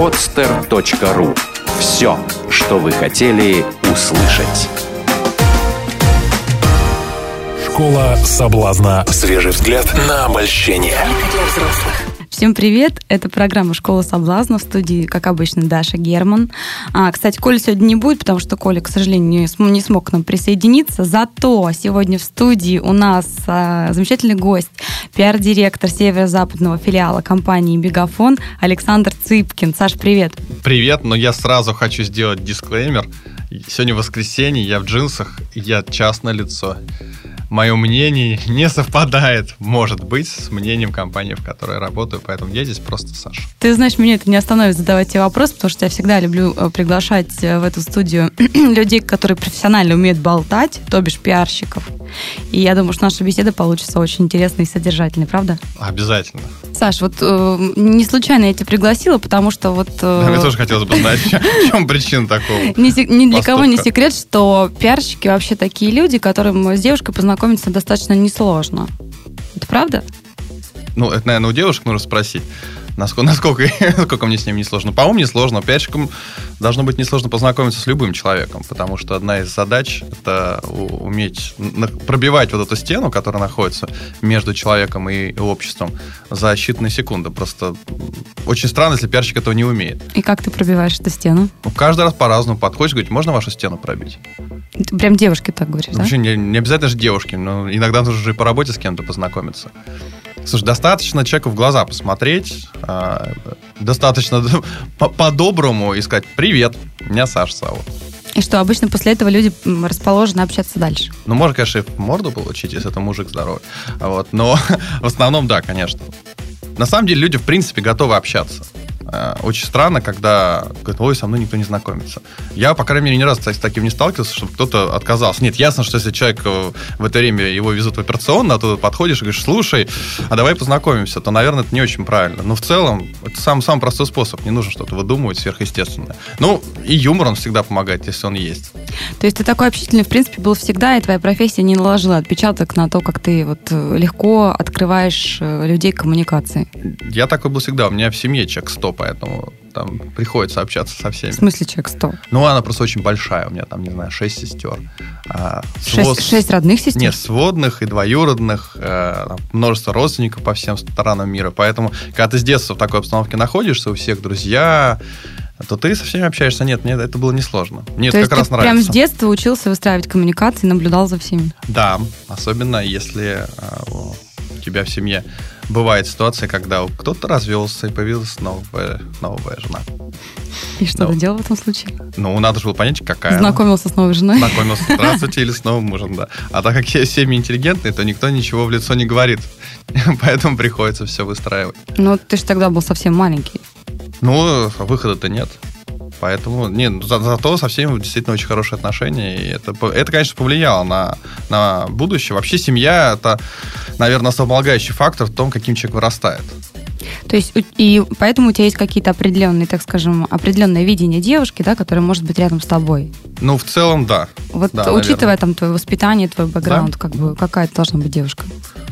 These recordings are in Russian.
podster.ru Все, что вы хотели услышать. Школа соблазна. Свежий взгляд на обольщение. Всем привет! Это программа «Школа соблазна» в студии, как обычно, Даша Герман. А, кстати, Коля сегодня не будет, потому что Коля, к сожалению, не, см- не смог к нам присоединиться. Зато сегодня в студии у нас а, замечательный гость, пиар-директор северо-западного филиала компании «Мегафон» Александр Цыпкин. Саш, привет! Привет, но я сразу хочу сделать дисклеймер. Сегодня воскресенье, я в джинсах, я частное лицо мое мнение не совпадает, может быть, с мнением компании, в которой я работаю, поэтому я здесь просто Саша. Ты знаешь, меня это не остановит задавать тебе вопрос, потому что я всегда люблю э, приглашать э, в эту студию людей, которые профессионально умеют болтать, то бишь пиарщиков. И я думаю, что наша беседа получится очень интересной и содержательной, правда? Обязательно. Саш, вот э, не случайно я тебя пригласила, потому что вот... Э, Мне тоже хотелось бы знать, в чем причина такого ни для кого не секрет, что пиарщики вообще такие люди, которым с девушкой познакомиться достаточно несложно. Это правда? Ну, это, наверное, у девушек нужно спросить. Насколько, насколько, насколько мне с ним несложно. По-моему, несложно. Пиарщикам должно быть несложно познакомиться с любым человеком, потому что одна из задач — это уметь пробивать вот эту стену, которая находится между человеком и обществом за считанные секунды. Просто очень странно, если пиарщик этого не умеет. И как ты пробиваешь эту стену? Ну, каждый раз по-разному подходишь, говорить, можно вашу стену пробить? Ты прям девушки так говоришь, Вообще, да? не, не обязательно же девушки, но иногда нужно же и по работе с кем-то познакомиться. Слушай, достаточно человеку в глаза посмотреть, э, достаточно по-доброму и сказать «Привет, меня Саша зовут». И что, обычно после этого люди расположены общаться дальше? Ну, можно, конечно, и в морду получить, если это мужик здоровый. Вот, но в основном, да, конечно. На самом деле люди, в принципе, готовы общаться. Э, очень странно, когда говорят, ой, со мной никто не знакомится. Я, по крайней мере, ни разу с таким не сталкивался, чтобы кто-то отказался. Нет, ясно, что если человек э, в это время его везут в операционно, а то подходишь и говоришь, слушай, а давай познакомимся, то, наверное, это не очень правильно. Но в целом, это сам, самый простой способ. Не нужно что-то выдумывать сверхъестественное. Ну, и юмор, он всегда помогает, если он есть. То есть ты такой общительный, в принципе, был всегда, и твоя профессия не наложила отпечаток на то, как ты вот э, легко открываешь людей к коммуникации? Я такой был всегда. У меня в семье человек 100 поэтому там приходится общаться со всеми. В смысле человек 100? Ну, она просто очень большая. У меня там, не знаю, 6 сестер. А, свод... 6, родных сестер? Нет, сводных и двоюродных, э, множество родственников по всем сторонам мира. Поэтому, когда ты с детства в такой обстановке находишься, у всех друзья, то ты со всеми общаешься. Нет, мне это было несложно. Мне то это как раз нравится. прям с детства учился выстраивать коммуникации, наблюдал за всеми? Да, особенно если э, тебя в семье бывает ситуация, когда кто-то развелся и появилась новая, новая жена. И что ну, ты делал в этом случае? Ну, надо же было понять, какая. Знакомился она. с новой женой. Знакомился, здравствуйте, или с новым мужем, да. А так как все семьи интеллигентные, то никто ничего в лицо не говорит. Поэтому приходится все выстраивать. Ну, ты же тогда был совсем маленький. Ну, выхода-то нет. Поэтому, нет, ну, за, зато со всеми действительно очень хорошие отношения. И это, это конечно, повлияло на, на будущее. Вообще семья — это, наверное, основополагающий фактор в том, каким человек вырастает. То есть, и поэтому у тебя есть какие-то определенные, так скажем, определенное видение девушки, да, которая может быть рядом с тобой? Ну, в целом, да. Вот да, учитывая наверное. там твое воспитание, твой бэкграунд, да? как бы какая должна быть девушка,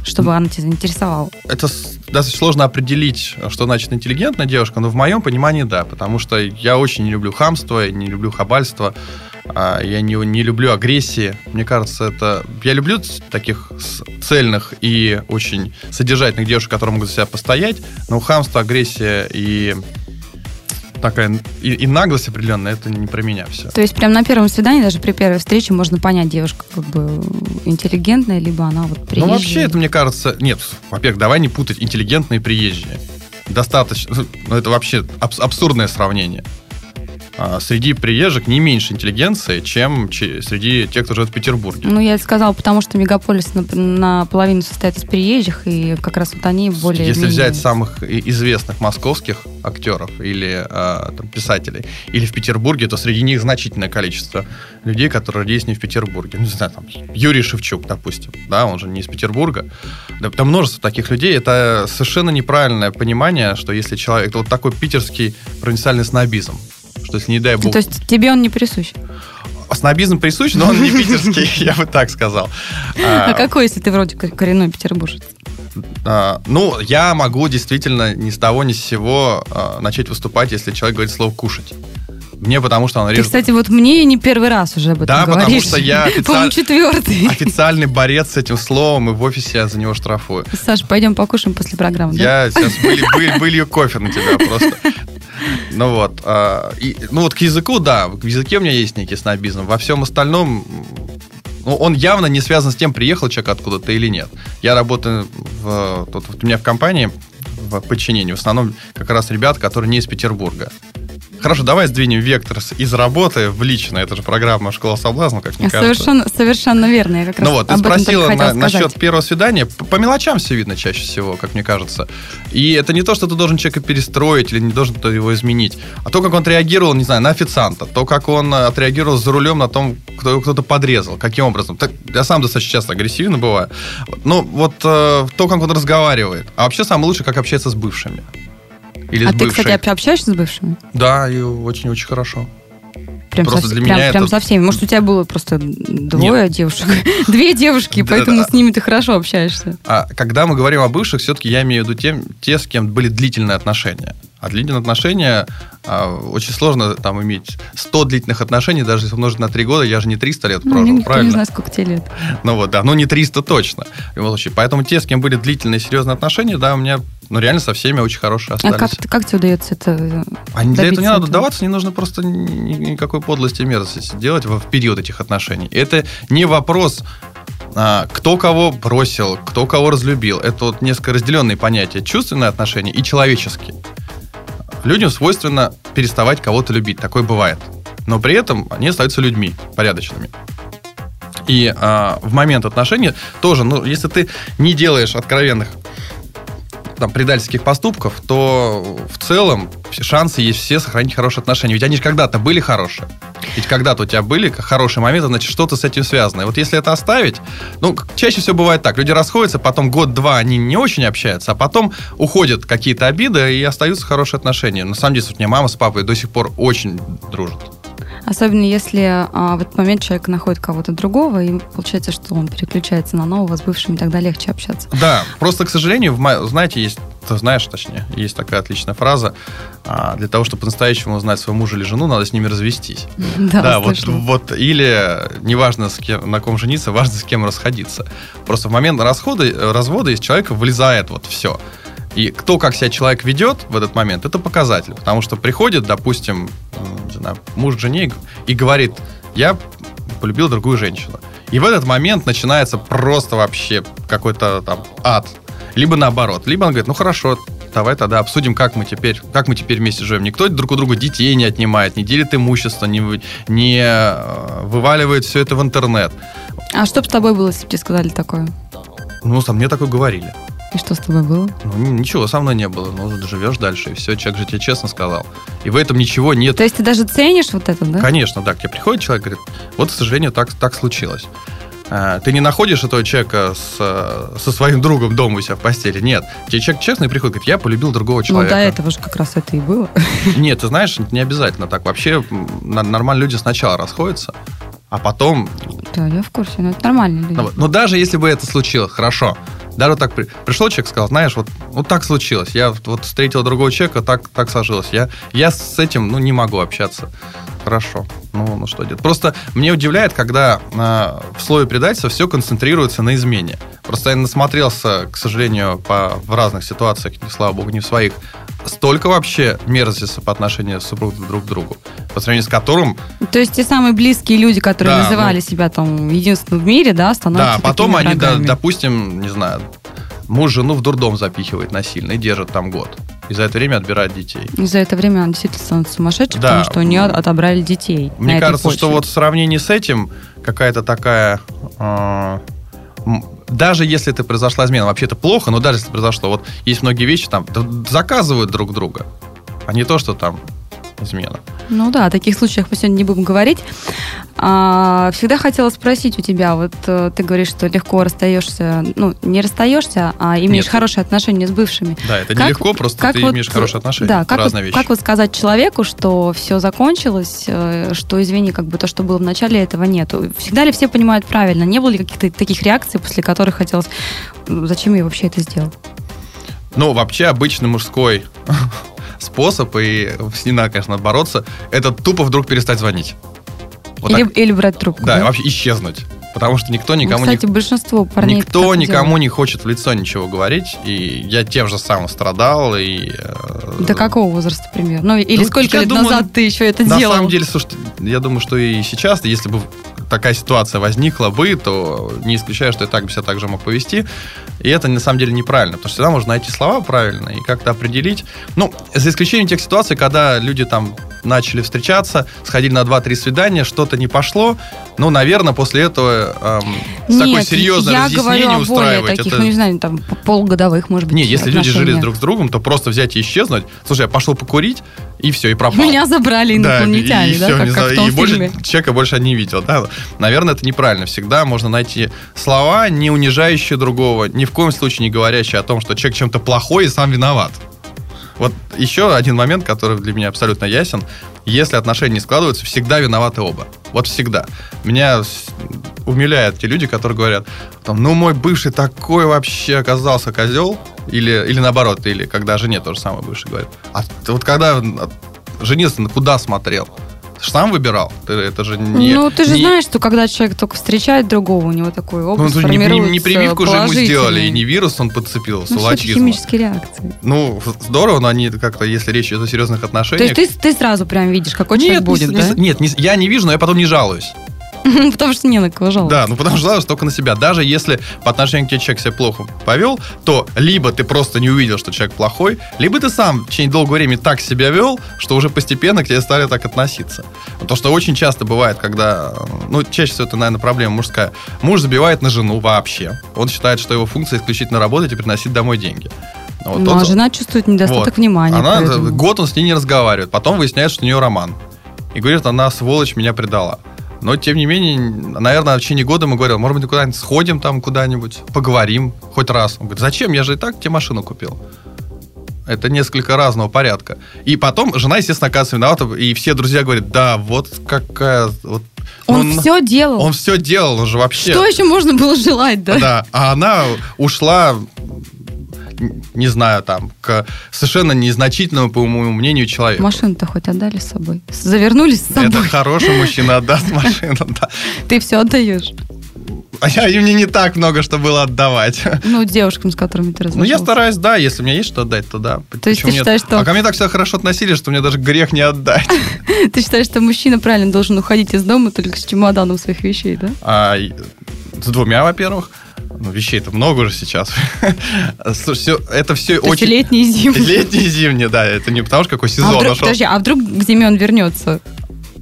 чтобы она тебя заинтересовала? Это достаточно сложно определить, что значит интеллигентная девушка, но в моем понимании да, потому что я очень не люблю хамство, не люблю хабальство. А, я не, не люблю агрессии. Мне кажется, это... Я люблю таких цельных и очень содержательных девушек, которые могут за себя постоять, но хамство, агрессия и такая и, и наглость определенная, это не про меня все. То есть прям на первом свидании, даже при первой встрече можно понять, девушка как бы интеллигентная, либо она вот приезжая? Ну вообще это, мне кажется, нет, во-первых, давай не путать интеллигентные и приезжие. Достаточно, ну это вообще абс- абсурдное сравнение. А, среди приезжих не меньше интеллигенции, чем среди тех, кто живет в Петербурге. Ну, я это сказала, потому что мегаполис наполовину состоит из приезжих, и как раз вот они более... Если взять самых известных московских актеров или э, там, писателей, или в Петербурге, то среди них значительное количество людей, которые родились не в Петербурге. Ну, не знаю, там, Юрий Шевчук, допустим, да, он же не из Петербурга. Да, там множество таких людей. Это совершенно неправильное понимание, что если человек... Это вот такой питерский провинциальный снобизм что если, не дай бог... То есть тебе он не присущ? Снобизм присущ, но он не питерский, я бы так сказал. А какой, если ты вроде коренной петербуржец? А, ну, я могу действительно ни с того ни с сего а, начать выступать, если человек говорит слово «кушать». Мне потому что он Ты, режет... кстати, вот мне не первый раз уже об этом Да, потому говоришь. что я официаль- четвертый. официальный борец с этим словом, и в офисе я за него штрафую. Саш, пойдем покушаем после программы, да? Я сейчас были, были, вылью кофе на тебя просто. Ну вот. а, и, ну вот к языку, да, в языке у меня есть некий снобизм. Во всем остальном, ну, он явно не связан с тем, приехал человек откуда-то или нет. Я работаю в, тут вот у меня в компании в подчинении. В основном как раз ребята, которые не из Петербурга. Хорошо, давай сдвинем вектор из работы в личное. Это же программа «Школа соблазна», как мне кажется. Совершенно, совершенно верно. Я как раз Ну вот, ты спросила на- насчет первого свидания. По, по мелочам все видно чаще всего, как мне кажется. И это не то, что ты должен человека перестроить или не должен его изменить, а то, как он отреагировал, не знаю, на официанта, то, как он э, отреагировал за рулем на том, кто его кто-то подрезал, каким образом. Так, я сам достаточно часто агрессивно бываю. Ну, вот э, то, как он разговаривает. А вообще самое лучшее, как общается с бывшими. Или А с ты, бывшей. кстати, об- общаешься с бывшими? Да, и очень-очень хорошо. Прям, Просто со, для прям, меня прям это- со всеми. Может, у тебя было просто двое девушек, две девушки, поэтому с ними ты хорошо общаешься. А когда мы говорим о бывших, все-таки я имею в виду тем, те, с кем были длительные отношения. А длительные отношения а, очень сложно там иметь 100 длительных отношений, даже если умножить на 3 года, я же не 300 лет Ну, прожил, никто правильно? не знает, сколько тебе лет. Ну вот, да, ну не 300 точно. В любом случае. Поэтому те, с кем были длительные серьезные отношения, да, у меня, ну реально со всеми очень хорошие А остались. как, ты- как тебе удается это А для этого не надо этого? даваться, не нужно просто ни- ни- никакой подлости и мерзости делать в в период этих отношений. Это не вопрос, а, кто кого бросил, кто кого разлюбил. Это вот несколько разделенные понятия. Чувственные отношения и человеческие. Людям свойственно переставать кого-то любить. Такое бывает. Но при этом они остаются людьми порядочными. И а, в момент отношений тоже, ну, если ты не делаешь откровенных там, предательских поступков, то в целом шансы есть все сохранить хорошие отношения. Ведь они же когда-то были хорошие. Ведь когда-то у тебя были хорошие моменты, значит, что-то с этим связано. И вот если это оставить, ну, чаще всего бывает так. Люди расходятся, потом год-два они не очень общаются, а потом уходят какие-то обиды и остаются хорошие отношения. На самом деле, у меня мама с папой до сих пор очень дружат. Особенно если а, в этот момент человек находит кого-то другого, и получается, что он переключается на нового, с бывшими тогда легче общаться. Да, просто, к сожалению, в знаете, есть, ты знаешь, точнее, есть такая отличная фраза, а, для того, чтобы по-настоящему узнать своего мужа или жену, надо с ними развестись. Да, вот, слышала. вот, или неважно, с кем, на ком жениться, важно, с кем расходиться. Просто в момент расхода, развода из человека вылезает вот все. И кто как себя человек ведет в этот момент, это показатель. Потому что приходит, допустим, знаю, муж жене и говорит, я полюбил другую женщину. И в этот момент начинается просто вообще какой-то там ад. Либо наоборот. Либо он говорит, ну хорошо, давай тогда обсудим, как мы теперь, как мы теперь вместе живем. Никто друг у друга детей не отнимает, не делит имущество, не, не э, вываливает все это в интернет. А что бы с тобой было, если бы тебе сказали такое? Ну, со мне такое говорили. И что с тобой было? Ну, ничего со мной не было. Ну, живешь дальше, и все. Человек же тебе честно сказал. И в этом ничего нет. То есть ты даже ценишь вот это, да? Конечно, да. К тебе приходит человек, говорит, вот, к сожалению, так, так случилось. А, Ты не находишь этого человека с, э, со своим другом дома у себя в постели. Нет. Тебе человек честный приходит, говорит, я полюбил другого Ну, человека. до этого же как раз это и было. Нет, ты знаешь, не обязательно так. Вообще нормально люди сначала расходятся, а потом... Да, я в курсе, но это нормально. люди. Ну. Но даже если бы это случилось, хорошо. Даже так при- пришел человек, сказал, знаешь, вот, вот так случилось. Я вот встретил другого человека, так, так сложилось. Я, я с этим ну, не могу общаться. Хорошо. Ну, ну что делать? Просто мне удивляет, когда а, в слове предательства все концентрируется на измене. Просто я насмотрелся, к сожалению, по, в разных ситуациях, не, слава богу, не в своих, столько вообще мерзости по отношению супругов друг к другу, по сравнению с которым То есть те самые близкие люди, которые Да, называли ну- себя там единственным в мире, да, становятся Да, потом они, да, допустим, не знаю, муж жену в дурдом запихивает насильно и держит там год. И за это время отбирает детей. И за это время он действительно становится сумасшедшим, Да. потому что у нее отобрали детей. Мне кажется, что вот в сравнении с этим какая-то такая... э, даже если это произошла измена, вообще это плохо, но даже если произошло, вот есть многие вещи там заказывают друг друга, а не то, что там измена. Ну да, о таких случаях мы сегодня не будем говорить. А, всегда хотела спросить у тебя, вот э, ты говоришь, что легко расстаешься, ну, не расстаешься, а имеешь Нет. хорошие отношения с бывшими. Да, это Как- нелегко, просто как ты вот, имеешь хорошие отношения. Да, как, разные вот, вещи. как вот сказать человеку, что все закончилось, э, что, извини, как бы то, что было в начале, этого нету. Всегда ли все понимают правильно? Не было ли каких-то таких реакций, после которых хотелось, «М, зачем я вообще это сделал? Ну, вообще обычный мужской способ, и с ним надо, конечно, бороться, это тупо вдруг перестать звонить. Вот или, так. или брать трубку. Да, вообще исчезнуть. Потому что никто Ну, никому кстати, не... большинство парней Никто никому делают. не хочет в лицо ничего говорить, и я тем же самым страдал, и... э, До какого возраста примерно? Ну, или Ну, сколько лет думаю, назад ты еще это На делал? самом деле, слушайте, я думаю, что и сейчас, если бы такая ситуация возникла бы, то не исключаю, что я так бы себя также мог повести. И это на самом деле неправильно, потому что всегда можно найти слова правильно и как-то определить. Ну, за исключением тех ситуаций, когда люди там начали встречаться, сходили на 2-3 свидания, что-то не пошло. Ну, наверное, после этого эм, Нет, серьезное я разъяснение говорю о устраивать. таких, это- ну, не знаю, там, п- полугодовых, может быть, Не, если люди жили друг с другом, то просто взять и исчезнуть. Слушай, я пошел покурить, и все, и пропал. Меня забрали инопланетяне, и да, всё, как, не как знаю, и больше человека больше не видел, да. Наверное, это неправильно. Всегда можно найти слова, не унижающие другого, ни в коем случае не говорящие о том, что человек чем-то плохой и сам виноват. Вот еще один момент, который для меня абсолютно ясен. Если отношения не складываются, всегда виноваты оба. Вот всегда. Меня умиляют те люди, которые говорят, там, ну, мой бывший такой вообще оказался козел. Или, или наоборот, или когда жене то же самое бывший говорит. А вот когда женился, на куда смотрел? Ты ж сам выбирал. Ты, это же не... ну, ты же не- знаешь, что когда человек только встречает другого, у него такой ну, образ это не, не- не прививку же ему сделали, и не вирус он подцепил, Ну, что это салачизма. химические реакции. Ну, здорово, но они как-то, если речь идет о серьезных То отношениях... есть ты, ты сразу прям видишь, какой человек нет, будет, не- да? не- нет, не- я не вижу, но я потом не жалуюсь. Потому что не на кого жаловаться. Да, ну потому что жалуюсь только на себя. Даже если по отношению к тебе человек себя плохо повел, то либо ты просто не увидел, что человек плохой, либо ты сам в течение долгого времени так себя вел, что уже постепенно к тебе стали так относиться. Потому что очень часто бывает, когда, ну, чаще всего это, наверное, проблема мужская. Муж забивает на жену вообще. Он считает, что его функция исключительно работать и приносить домой деньги. Вот Ну, а жена чувствует недостаток вот. внимания. Она поэтому. год он с ней не разговаривает. Потом выясняется, что у нее роман. И говорит, она сволочь меня предала. Но, тем не менее, наверное, в течение года мы говорили, может быть, куда-нибудь сходим там куда-нибудь, поговорим хоть раз. Он говорит, зачем? Я же и так тебе машину купил. Это несколько разного порядка. И потом жена, естественно, оказывается виновата, и все друзья говорят, да, вот какая... Вот, Он ну, все делал. Он все делал, он же вообще... Что еще можно было желать, да? Да, а она ушла, не знаю, там, к совершенно незначительному, по моему мнению, человеку. Машину-то хоть отдали с собой. Завернулись с Это собой. хороший мужчина отдаст машину, да. Ты все отдаешь. А я, и мне не так много, что было отдавать. Ну, девушкам, с которыми ты Ну, разошелся. я стараюсь, да, если у меня есть что отдать, то да. То есть ты нет? считаешь, что- А ко мне так всегда хорошо относились, что мне даже грех не отдать. Ты считаешь, что мужчина правильно должен уходить из дома только с чемоданом своих вещей, да? А, с двумя, во-первых. Ну, вещей-то много уже сейчас. Всё- это все То очень... летний и зимний. Летний и зимний, да. Это не потому, что какой А сезон вдруг, нашел. подожди, а вдруг к зиме он вернется?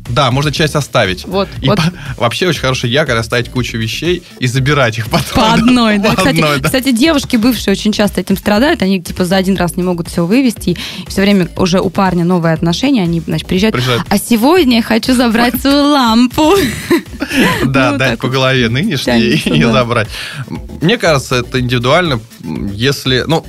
Да, можно часть оставить. Вот, И вот. по- вообще очень хороший якорь оставить кучу вещей и забирать их потом. По одной, да. По Кстати, одной, да. кстати, девушки бывшие очень часто этим страдают. Они типа за один раз не могут все вывести. И все время уже у парня новые отношения. Они, значит, приезжают. Приезжают. А сегодня я хочу забрать свою лампу. Да, Ну, дать по голове нынешней и забрать. Мне кажется, это индивидуально, если... Ну,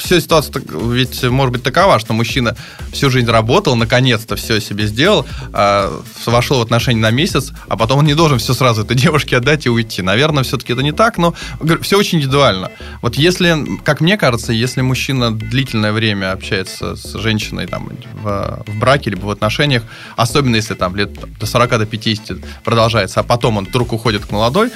вся ситуация ведь может быть такова, что мужчина всю жизнь работал, наконец-то все себе сделал, а, вошел в отношения на месяц, а потом он не должен все сразу этой девушке отдать и уйти. Наверное, все-таки это не так, но все очень индивидуально. Вот если, как мне кажется, если мужчина длительное время общается с женщиной там, в, в браке либо в отношениях, особенно если там лет до 40 до 50 продолжается, а потом он вдруг уходит к молодой,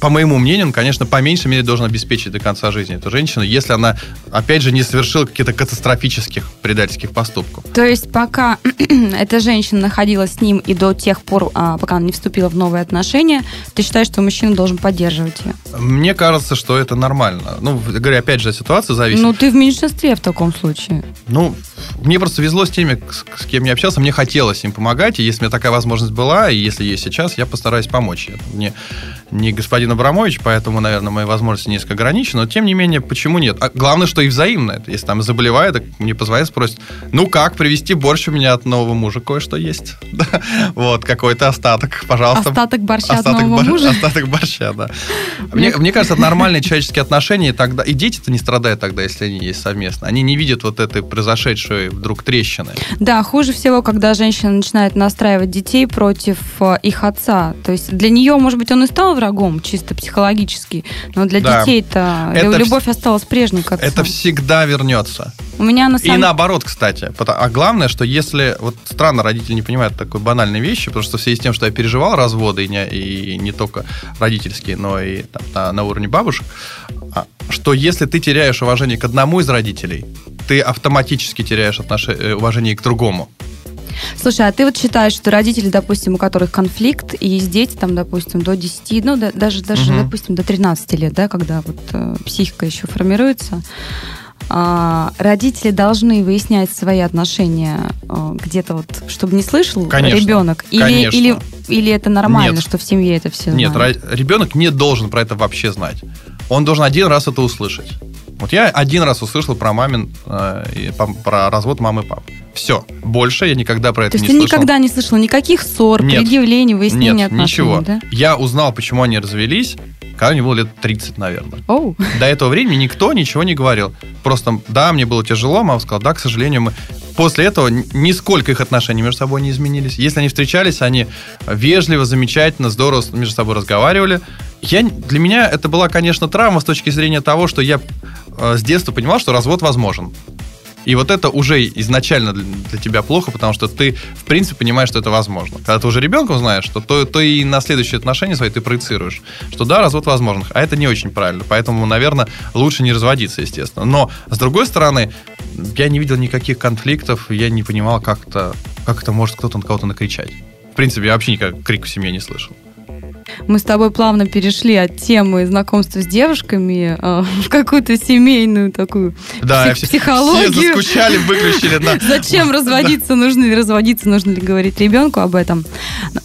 по моему мнению, он, конечно, по меньшей мере должен обеспечить до конца жизни эту женщину, если она, опять же, не совершила каких-то катастрофических предательских поступков. То есть пока эта женщина находилась с ним и до тех пор, а, пока она не вступила в новые отношения, ты считаешь, что мужчина должен поддерживать ее? Мне кажется, что это нормально. Ну, говорю, опять же, от ситуации зависит. Ну, ты в меньшинстве в таком случае. Ну, мне просто везло с теми, с, с кем я общался, мне хотелось им помогать, и если у меня такая возможность была, и если есть сейчас, я постараюсь помочь. Я не, не господин Абрамович, поэтому, наверное, мои возможности несколько ограничены, но тем не менее, почему нет? А главное, что и взаимно. Это Если там заболевает, так мне позвонят, спросят, ну как, привезти борщ у меня от нового мужа кое-что есть. Вот, какой-то остаток, пожалуйста. Остаток борща от нового бор- мужа? Остаток борща, да. Мне, мне кажется, это нормальные человеческие отношения, и тогда и дети-то не страдают тогда, если они есть совместно. Они не видят вот этой произошедшей вдруг трещины. Да, хуже всего, когда женщина начинает настраивать детей против э, их отца. То есть для нее, может быть, он и стал врагом, чисто психологически, но для Да. детей-то любовь осталась прежней к отцу. Это всегда вернется. У меня на И самом наоборот, кстати. А главное, что если... Вот странно, родители не понимают такой банальной вещи, потому что в связи с тем, что я переживал разводы, и не, и не только родительские, но и там, на, на уровне бабушек, а, что если ты теряешь уважение к одному из родителей, ты автоматически теряешь отнош- э, уважение и к другому. Слушай, а ты вот считаешь, что родители, допустим, у которых конфликт, и есть дети, там, допустим, до 10, ну, да- даже, даже Мгм. допустим, до 13 лет, да, когда вот э, психика еще формируется, родители должны выяснять свои отношения э, где-то вот, чтобы не слышал Конечно. ребенок? Или, Конечно. или, или это нормально, Нет. что в семье это все Нет, знают? ребенок не должен про это вообще знать. Он должен один раз это услышать. Вот я один раз услышал про мамин, э, про развод мамы и папы. Все. Больше я никогда про это То есть не ты слышал. никогда не слышал никаких ссор, Нет. предъявлений, выяснения Нет, отношений, ничего. да? Я узнал, почему они развелись, когда мне было лет 30, наверное. Оу. До этого времени никто ничего не говорил. Просто, да, мне было тяжело, мама сказала, да, к сожалению, мы... После этого нисколько их отношения между собой не изменились. Если они встречались, они вежливо, замечательно, здорово между собой разговаривали. Я, для меня это была, конечно, травма с точки зрения того, что я э, с детства понимал, что развод возможен. И вот это уже изначально для, тебя плохо, потому что ты, в принципе, понимаешь, что это возможно. Когда ты уже ребенком знаешь, что то, то и на следующие отношения свои ты проецируешь, что да, развод возможен, а это не очень правильно. Поэтому, наверное, лучше не разводиться, естественно. Но, с другой стороны, я не видел никаких конфликтов, я не понимал, как это, как это может кто-то на кого-то накричать. В принципе, я вообще никак крик в семье не слышал. Мы с тобой плавно перешли от темы знакомства с девушками э, в какую-то семейную такую Да, псих- психологию. все заскучали, выключили. да. Зачем разводиться? Нужно ли разводиться? Нужно ли говорить ребенку об этом?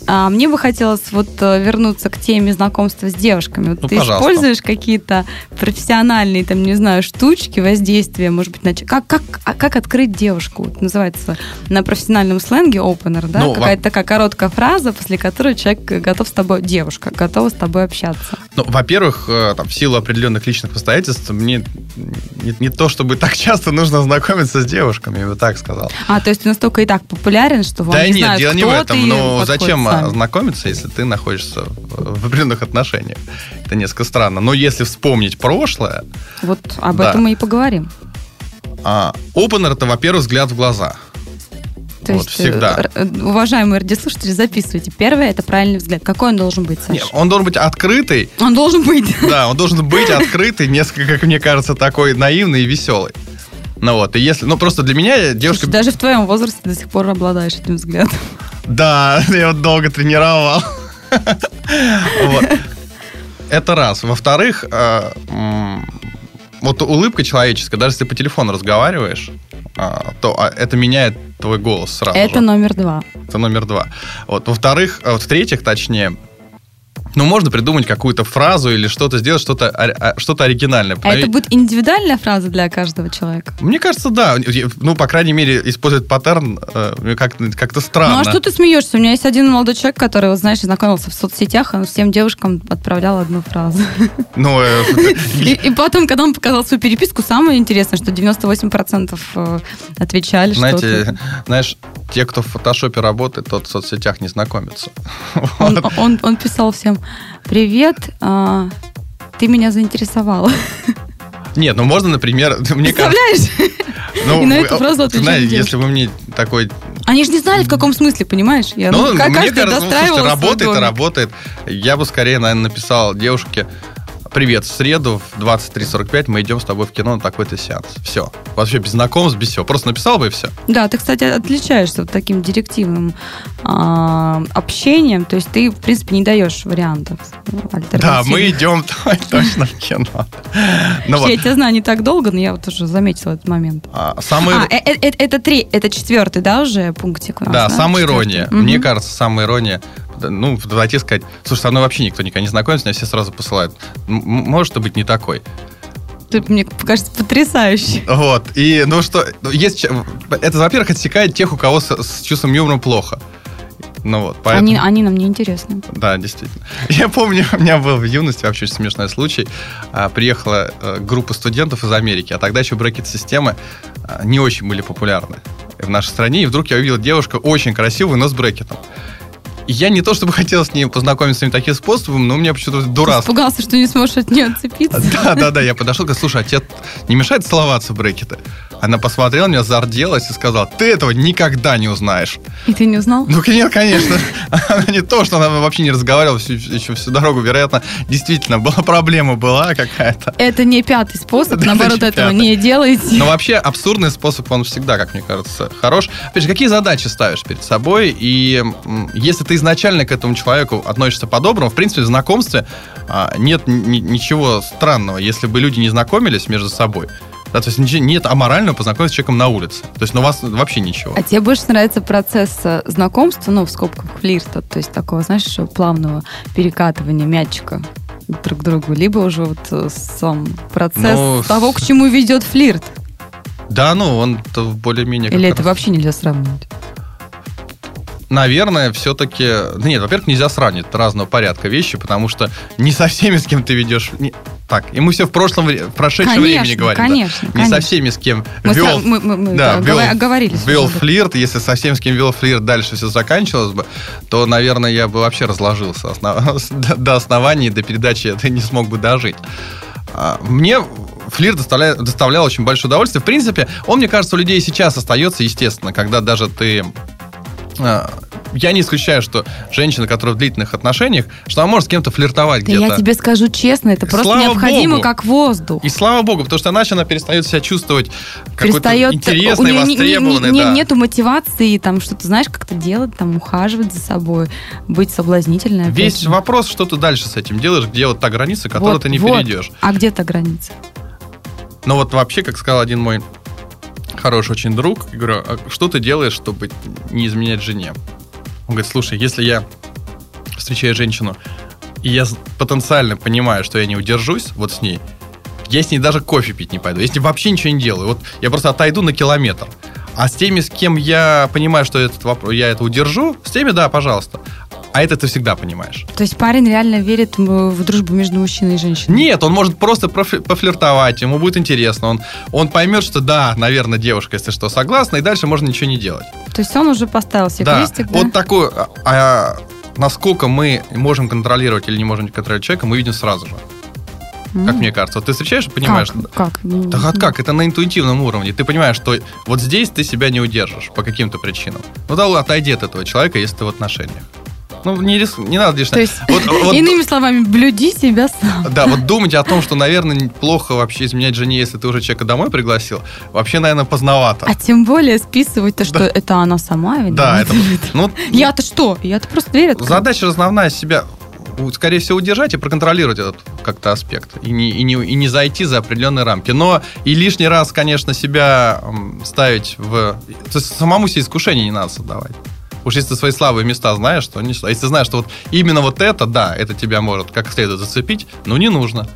А мне бы хотелось вот э, вернуться к теме знакомства с девушками. Вот Ну, ты пожалуйста. используешь какие-то профессиональные, там, не знаю, штучки, воздействия, может быть, нач- как, как, а как открыть девушку? Вот называется на профессиональном сленге opener, да? Ну, Какая-то такая короткая фраза, после которой человек готов с тобой, девушка, готова с тобой общаться. Ну, во-первых, э, там, в силу определенных личных обстоятельств, мне не, не то, чтобы так часто нужно знакомиться с девушками, я бы так сказал. А, то есть ты настолько и так популярен, что вам да не нет, знают, дело не кто в этом. и Ну, зачем сами. знакомиться, если ты находишься в, в определенных отношениях? Это несколько странно. Но если вспомнить прошлое, Вот об Да. этом мы и поговорим. а, опенер это, во-первых, взгляд в глаза. То Вот, есть, э, всегда. э, уважаемые радиослушатели, записывайте. Первое – это правильный взгляд. Какой он должен быть, Саша? Нет, он должен быть открытый, Он должен быть. да, он должен быть открытый, несколько, как мне кажется, такой наивный и веселый. Ну вот, и если, ну просто для меня девушка... Слушай, даже в твоем возрасте до сих пор обладаешь этим взглядом. Да, я вот долго тренировал. Вот. Это раз. Во-вторых, э, вот улыбка человеческая, даже если ты по телефону разговариваешь, то а, это меняет твой голос сразу Это же. номер два. Это номер два. Вот. Во-вторых, а вот в-третьих, точнее, ну, можно придумать какую-то фразу или что-то сделать, что-то, а, что-то оригинальное. А это будет индивидуальная фраза для каждого человека? Мне кажется, да. Ну, по крайней мере, использовать паттерн э, как-то, как-то странно. Ну а что ты смеешься? У меня есть один молодой человек, который, вот, знаешь, знакомился в соцсетях, он всем девушкам отправлял одну фразу. Ну, э, И, и потом, когда он показал свою переписку, самое интересное, что 98% э, отвечали Знаете, знаешь, те, кто в фотошопе работает, тот в соцсетях не знакомится. Он, он, он писал всем, привет, а, ты меня заинтересовала. Нет, ну можно, например, мне кажется... Представляешь? Ну, И на вы- эту фразу ты отвечает знаете, если вы мне такой... Они же не знали, в каком смысле, понимаешь? Я, Ну, ну, как мне кажется, ну, слушайте, работает и работает. Я бы скорее, наверное, написал девушке, привет, в среду в 23.45 мы идем с тобой в кино на такой-то сеанс. Все. Вообще без знакомств, без всего. Просто написал бы и все. Да, ты, кстати, отличаешься вот таким директивным а, общением, то есть ты, в принципе, не даешь вариантов. Да, мы идем точно в кино. Я тебя знаю не так долго, но я вот уже заметила этот момент. А, самый... а, э, э, э, это, три, это четвертый, да, уже пунктик у нас? Да, самая ирония. Мне кажется, самая ну, давайте сказать, слушай, со мной вообще никто никогда не знакомится, меня все сразу посылают. Может быть не такой. Ты, мне кажется, потрясающе. Вот. И, ну что, есть... Это, во-первых, отсекает тех, у кого с, с чувством юмора плохо. Ну вот, поэтому... они, они нам не интересны. Да, действительно. Я помню, у меня был в юности вообще очень смешной случай. А, приехала а, группа студентов из Америки, а тогда еще брекет-системы а, не очень были популярны в нашей стране. И вдруг я увидел девушку очень красивую, но с брекетом я не то чтобы хотел с ней познакомиться ним таким способом, но у меня почему-то дурак. Испугался, что не сможешь от нее отцепиться. Да, да, да. Я подошел, говорю, слушай, а тебе не мешает целоваться брекеты? Она посмотрела, меня зарделась и сказала, ты этого никогда не узнаешь. И ты не узнал? Ну, нет, конечно. Она не то, что она вообще не разговаривала всю, еще всю дорогу. Вероятно, действительно, была проблема была какая-то. Это не пятый способ, наоборот, этого не делайте. Но вообще абсурдный способ, он всегда, как мне кажется, хорош. Опять же, какие задачи ставишь перед собой? И если ты изначально к этому человеку относишься по-доброму, в принципе, в знакомстве а, нет ничего странного, если бы люди не знакомились между собой. Да, то есть нет аморального познакомиться с человеком на улице. То есть, ну, у вас вообще ничего. А тебе больше нравится процесс э, знакомства, ну, в скобках флирта, то есть такого, знаешь, плавного перекатывания мячика друг к другу, либо уже вот э, сам процесс ну, того, к чему ведет флирт. Да, ну, он более-менее... Или это раз... вообще нельзя сравнивать? Наверное, все-таки... Да нет, во-первых, нельзя сравнивать разного порядка вещи, потому что не со всеми, с кем ты ведешь... Не... Так, и мы все в прошлом, в прошедшем конечно, времени говорим. Конечно, да. Не конечно. со всеми, с кем мы вел... Мы, мы, мы да, вел, оговорились. Вел флирт, если со всеми, с кем вел флирт, дальше все заканчивалось бы, то, наверное, я бы вообще разложился основ... до основания, до передачи это не смог бы дожить. А, мне флирт доставлял, доставлял очень большое удовольствие. В принципе, он, мне кажется, у людей сейчас остается, естественно, когда даже ты я не исключаю, что женщина, которая в длительных отношениях, что она может с кем-то флиртовать да где-то. Я тебе скажу честно, это просто слава необходимо, Богу. как воздух. И слава богу, потому что иначе она перестает себя чувствовать какой-то интересной, востребованной. Не, не, не, да. Нету мотивации там что-то, знаешь, как-то делать, там ухаживать за собой, быть соблазнительной. Весь же. вопрос, что ты дальше с этим делаешь, где вот та граница, которую вот, ты не вот. перейдешь. А где та граница? Ну вот вообще, как сказал один мой хороший очень друг, я говорю, а что ты делаешь, чтобы не изменять жене? Он говорит, слушай, если я встречаю женщину, и я потенциально понимаю, что я не удержусь вот с ней, я с ней даже кофе пить не пойду. Если вообще ничего не делаю. Вот я просто отойду на километр. А с теми, с кем я понимаю, что этот вопрос, я это удержу, с теми, да, пожалуйста. А это ты всегда понимаешь. То есть парень реально верит в дружбу между мужчиной и женщиной? Нет, он может просто пофлиртовать, ему будет интересно. Он, он поймет, что да, наверное, девушка, если что, согласна, и дальше можно ничего не делать. То есть он уже поставил себе да. крестик, да? Вот такой... А, а, насколько мы можем контролировать или не можем контролировать человека, мы видим сразу же. Mm. Как мне кажется. Вот ты встречаешь и понимаешь... Как? как? Да как, как? Это на интуитивном уровне. Ты понимаешь, что вот здесь ты себя не удержишь по каким-то причинам. Ну да, отойди от этого человека, если ты в отношениях. Ну, не, риск, не надо лишнего. То есть, вот, вот, иными словами, блюди себя сам. Да, вот думать о том, что, наверное, плохо вообще изменять жене, если ты уже человека домой пригласил, вообще, наверное, поздновато. А тем более списывать то, что да. это она сама Да, это... Ну, Я-то что? Я-то просто верю. Задача основная себя скорее всего, удержать и проконтролировать этот как-то аспект. И не, и, не, и не зайти за определенные рамки. Но и лишний раз, конечно, себя ставить в... То есть самому себе искушение не надо создавать. Уж если ты свои слабые места знаешь, то не... А если знаешь, что вот именно вот это, да, это тебя может как следует зацепить, ну не нужно.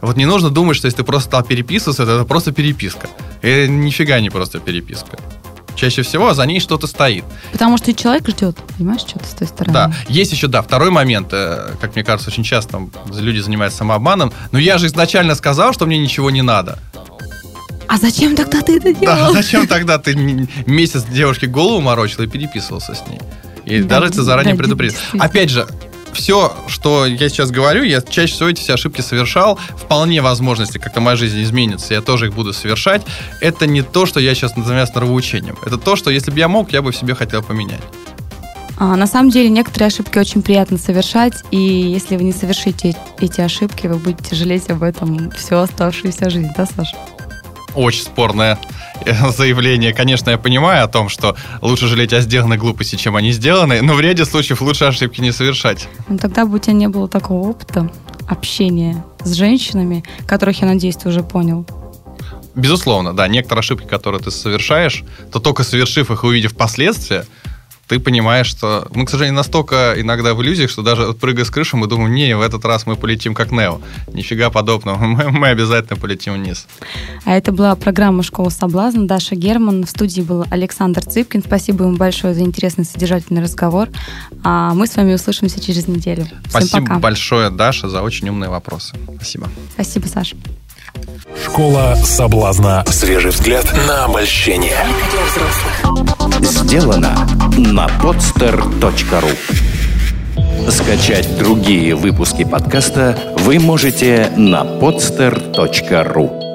Вот не нужно думать, что если ты просто стал переписываться, это просто переписка. Это нифига не просто переписка. Чаще всего за ней что-то стоит. Потому что человек ждет, понимаешь, что-то с той стороны. Да. Есть еще, да, второй момент, э, как мне кажется, очень часто люди занимаются самообманом. Но я же изначально сказал, что мне ничего не надо. А зачем тогда ты это делал? Да, зачем тогда ты месяц девушке голову морочил и переписывался с ней? И да, даже ты заранее да, предупредил. Опять же, все, что я сейчас говорю, я чаще всего эти все ошибки совершал. Вполне возможности, как-то моя жизнь изменится, я тоже их буду совершать. Это не то, что я сейчас называю нравоучением. Это то, что если бы я мог, я бы в себе хотел поменять. А, на самом деле некоторые ошибки очень приятно совершать, и если вы не совершите эти ошибки, вы будете жалеть об этом всю оставшуюся жизнь, да, Саша? Очень спорное э, заявление. Конечно, я понимаю о том, что лучше жалеть о сделанной глупости, чем о не сделанной, но в ряде случаев лучше ошибки не совершать. Ну, тогда бы у тебя не было такого опыта общения с женщинами, которых, я надеюсь, ты уже понял. Безусловно, да. Некоторые ошибки, которые ты совершаешь, то только совершив их и увидев последствия, ты понимаешь, что мы, к сожалению, настолько иногда в иллюзиях, что даже прыгая с крыши, мы думаем, не, в этот раз мы полетим как Нео. Нифига подобного. Мы, мы обязательно полетим вниз. А это была программа «Школа соблазна». Даша Герман. В студии был Александр Цыпкин. Спасибо ему большое за интересный содержательный разговор. А мы с вами услышимся через неделю. Всем Спасибо пока. большое, Даша, за очень умные вопросы. Спасибо. Спасибо, Саша. Школа соблазна. Свежий взгляд на обольщение. Сделано на podster.ru Скачать другие выпуски подкаста вы можете на podster.ru